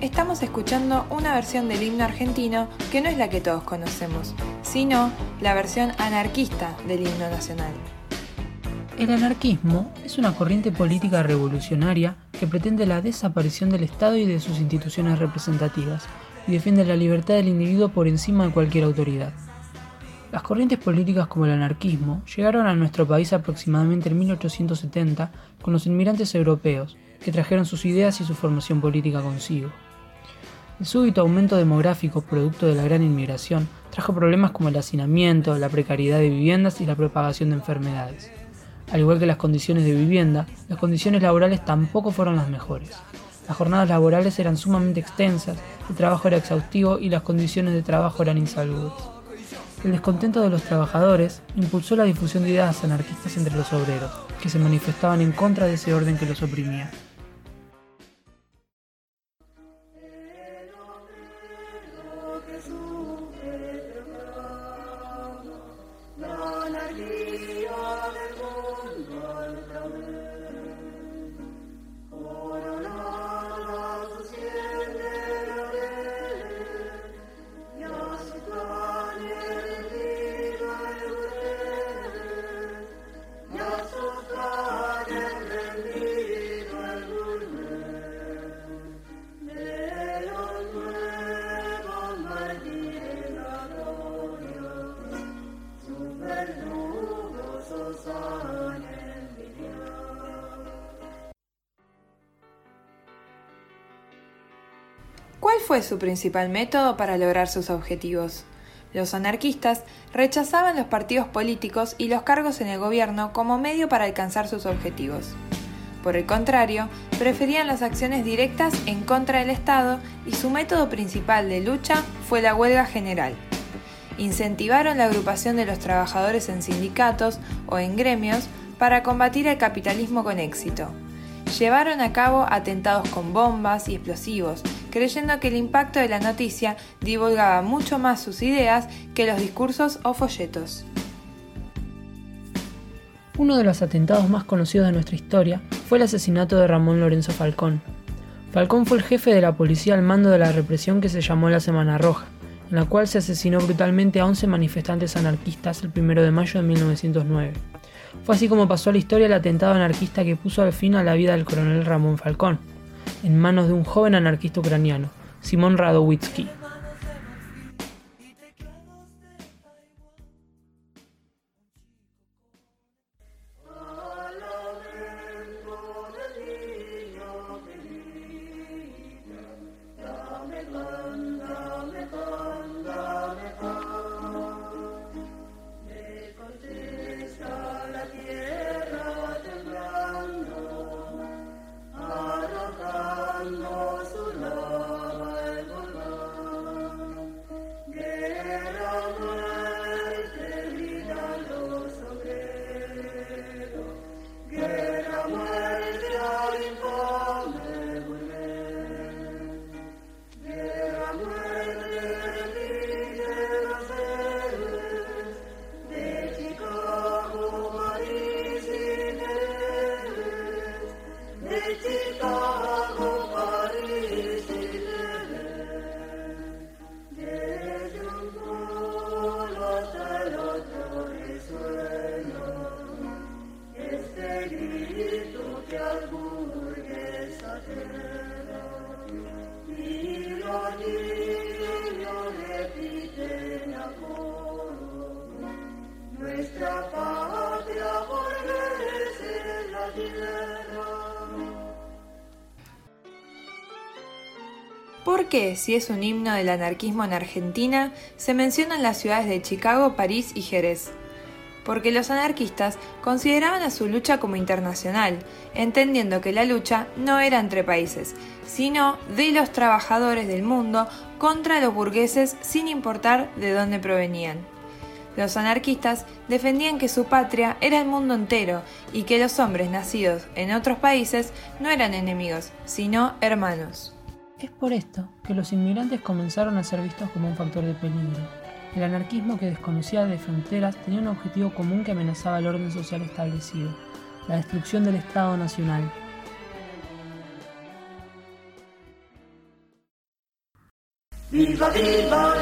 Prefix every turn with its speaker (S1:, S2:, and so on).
S1: estamos escuchando una versión del himno argentino que no es la que todos conocemos, sino la versión anarquista del himno nacional.
S2: El anarquismo es una corriente política revolucionaria que pretende la desaparición del Estado y de sus instituciones representativas y defiende la libertad del individuo por encima de cualquier autoridad. Las corrientes políticas como el anarquismo llegaron a nuestro país aproximadamente en 1870 con los inmigrantes europeos, que trajeron sus ideas y su formación política consigo. El súbito aumento demográfico producto de la gran inmigración trajo problemas como el hacinamiento, la precariedad de viviendas y la propagación de enfermedades. Al igual que las condiciones de vivienda, las condiciones laborales tampoco fueron las mejores. Las jornadas laborales eran sumamente extensas, el trabajo era exhaustivo y las condiciones de trabajo eran insalubres. El descontento de los trabajadores impulsó la difusión de ideas anarquistas entre los obreros, que se manifestaban en contra de ese orden que los oprimía.
S1: Fue su principal método para lograr sus objetivos? Los anarquistas rechazaban los partidos políticos y los cargos en el gobierno como medio para alcanzar sus objetivos. Por el contrario, preferían las acciones directas en contra del Estado y su método principal de lucha fue la huelga general. Incentivaron la agrupación de los trabajadores en sindicatos o en gremios para combatir el capitalismo con éxito. Llevaron a cabo atentados con bombas y explosivos, creyendo que el impacto de la noticia divulgaba mucho más sus ideas que los discursos o folletos.
S2: Uno de los atentados más conocidos de nuestra historia fue el asesinato de Ramón Lorenzo Falcón. Falcón fue el jefe de la policía al mando de la represión que se llamó la Semana Roja, en la cual se asesinó brutalmente a 11 manifestantes anarquistas el 1 de mayo de 1909. Fue así como pasó a la historia el atentado anarquista que puso al fin a la vida del coronel Ramón Falcón, en manos de un joven anarquista ucraniano, Simón Radowitzky.
S1: ¿Por qué, si es un himno del anarquismo en Argentina, se mencionan las ciudades de Chicago, París y Jerez? Porque los anarquistas consideraban a su lucha como internacional, entendiendo que la lucha no era entre países, sino de los trabajadores del mundo contra los burgueses sin importar de dónde provenían. Los anarquistas defendían que su patria era el mundo entero y que los hombres nacidos en otros países no eran enemigos, sino hermanos.
S2: Es por esto que los inmigrantes comenzaron a ser vistos como un factor de peligro. El anarquismo que desconocía de fronteras tenía un objetivo común que amenazaba el orden social establecido, la destrucción del Estado Nacional.
S3: Viva, viva.